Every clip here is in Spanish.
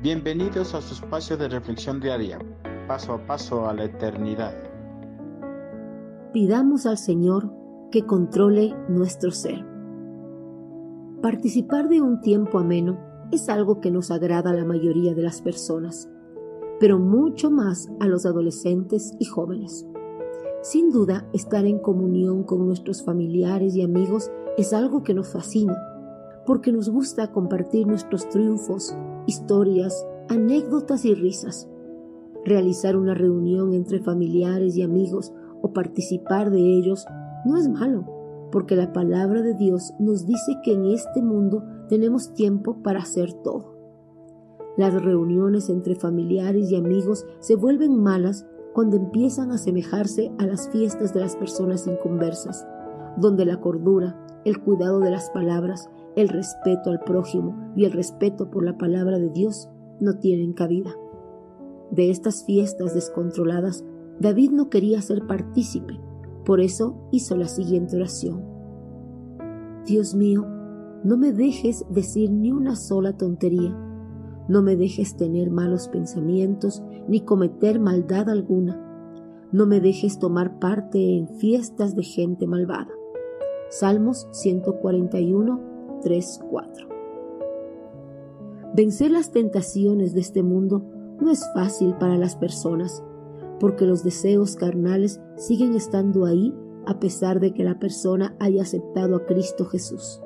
Bienvenidos a su espacio de reflexión diaria, paso a paso a la eternidad. Pidamos al Señor que controle nuestro ser. Participar de un tiempo ameno es algo que nos agrada a la mayoría de las personas, pero mucho más a los adolescentes y jóvenes. Sin duda, estar en comunión con nuestros familiares y amigos es algo que nos fascina, porque nos gusta compartir nuestros triunfos, historias, anécdotas y risas. Realizar una reunión entre familiares y amigos o participar de ellos no es malo, porque la palabra de Dios nos dice que en este mundo tenemos tiempo para hacer todo. Las reuniones entre familiares y amigos se vuelven malas cuando empiezan a asemejarse a las fiestas de las personas inconversas, donde la cordura, el cuidado de las palabras, el respeto al prójimo y el respeto por la palabra de Dios no tienen cabida. De estas fiestas descontroladas, David no quería ser partícipe, por eso hizo la siguiente oración. Dios mío, no me dejes decir ni una sola tontería, no me dejes tener malos pensamientos ni cometer maldad alguna, no me dejes tomar parte en fiestas de gente malvada. Salmos 141, 3, 4. Vencer las tentaciones de este mundo no es fácil para las personas, porque los deseos carnales siguen estando ahí a pesar de que la persona haya aceptado a Cristo Jesús.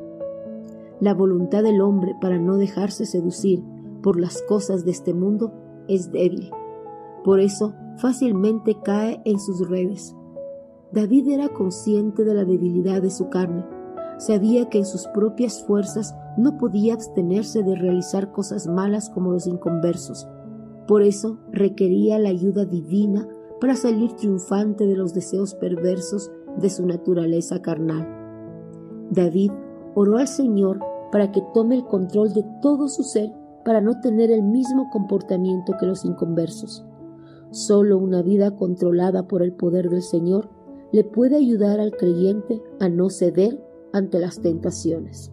La voluntad del hombre para no dejarse seducir por las cosas de este mundo es débil. Por eso fácilmente cae en sus redes. David era consciente de la debilidad de su carne. Sabía que en sus propias fuerzas no podía abstenerse de realizar cosas malas como los inconversos. Por eso requería la ayuda divina para salir triunfante de los deseos perversos de su naturaleza carnal. David oró al Señor para que tome el control de todo su ser para no tener el mismo comportamiento que los inconversos. Solo una vida controlada por el poder del Señor le puede ayudar al creyente a no ceder ante las tentaciones.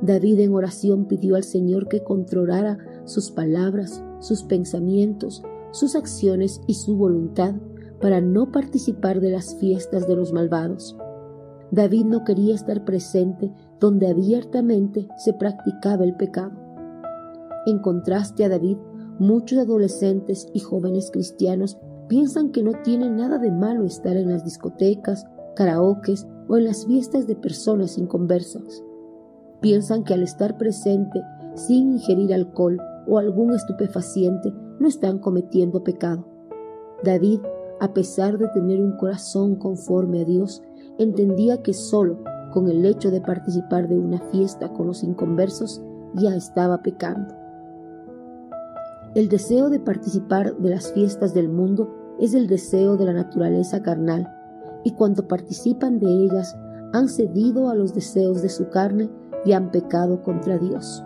David en oración pidió al Señor que controlara sus palabras, sus pensamientos, sus acciones y su voluntad para no participar de las fiestas de los malvados. David no quería estar presente donde abiertamente se practicaba el pecado. En contraste a David, muchos adolescentes y jóvenes cristianos piensan que no tiene nada de malo estar en las discotecas, karaokes o en las fiestas de personas inconversas. Piensan que al estar presente sin ingerir alcohol o algún estupefaciente no están cometiendo pecado. David, a pesar de tener un corazón conforme a Dios, entendía que solo con el hecho de participar de una fiesta con los inconversos ya estaba pecando. El deseo de participar de las fiestas del mundo es el deseo de la naturaleza carnal, y cuando participan de ellas han cedido a los deseos de su carne y han pecado contra Dios.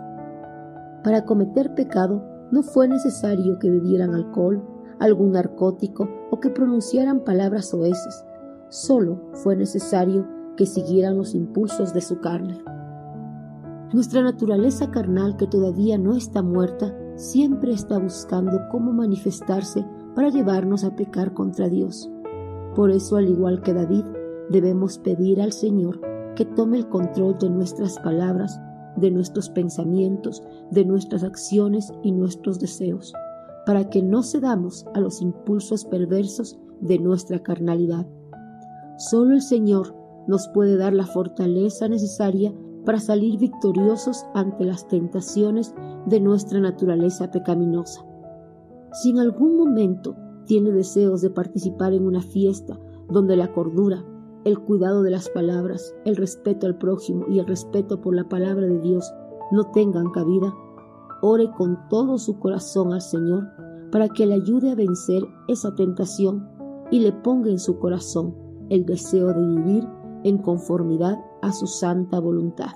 Para cometer pecado no fue necesario que bebieran alcohol, algún narcótico o que pronunciaran palabras oeces, solo fue necesario que siguieran los impulsos de su carne. Nuestra naturaleza carnal que todavía no está muerta siempre está buscando cómo manifestarse para llevarnos a pecar contra Dios. Por eso, al igual que David, debemos pedir al Señor que tome el control de nuestras palabras, de nuestros pensamientos, de nuestras acciones y nuestros deseos, para que no cedamos a los impulsos perversos de nuestra carnalidad. Solo el Señor nos puede dar la fortaleza necesaria para salir victoriosos ante las tentaciones de nuestra naturaleza pecaminosa. Si en algún momento tiene deseos de participar en una fiesta donde la cordura, el cuidado de las palabras, el respeto al prójimo y el respeto por la palabra de Dios no tengan cabida, ore con todo su corazón al Señor para que le ayude a vencer esa tentación y le ponga en su corazón el deseo de vivir en conformidad a su santa voluntad.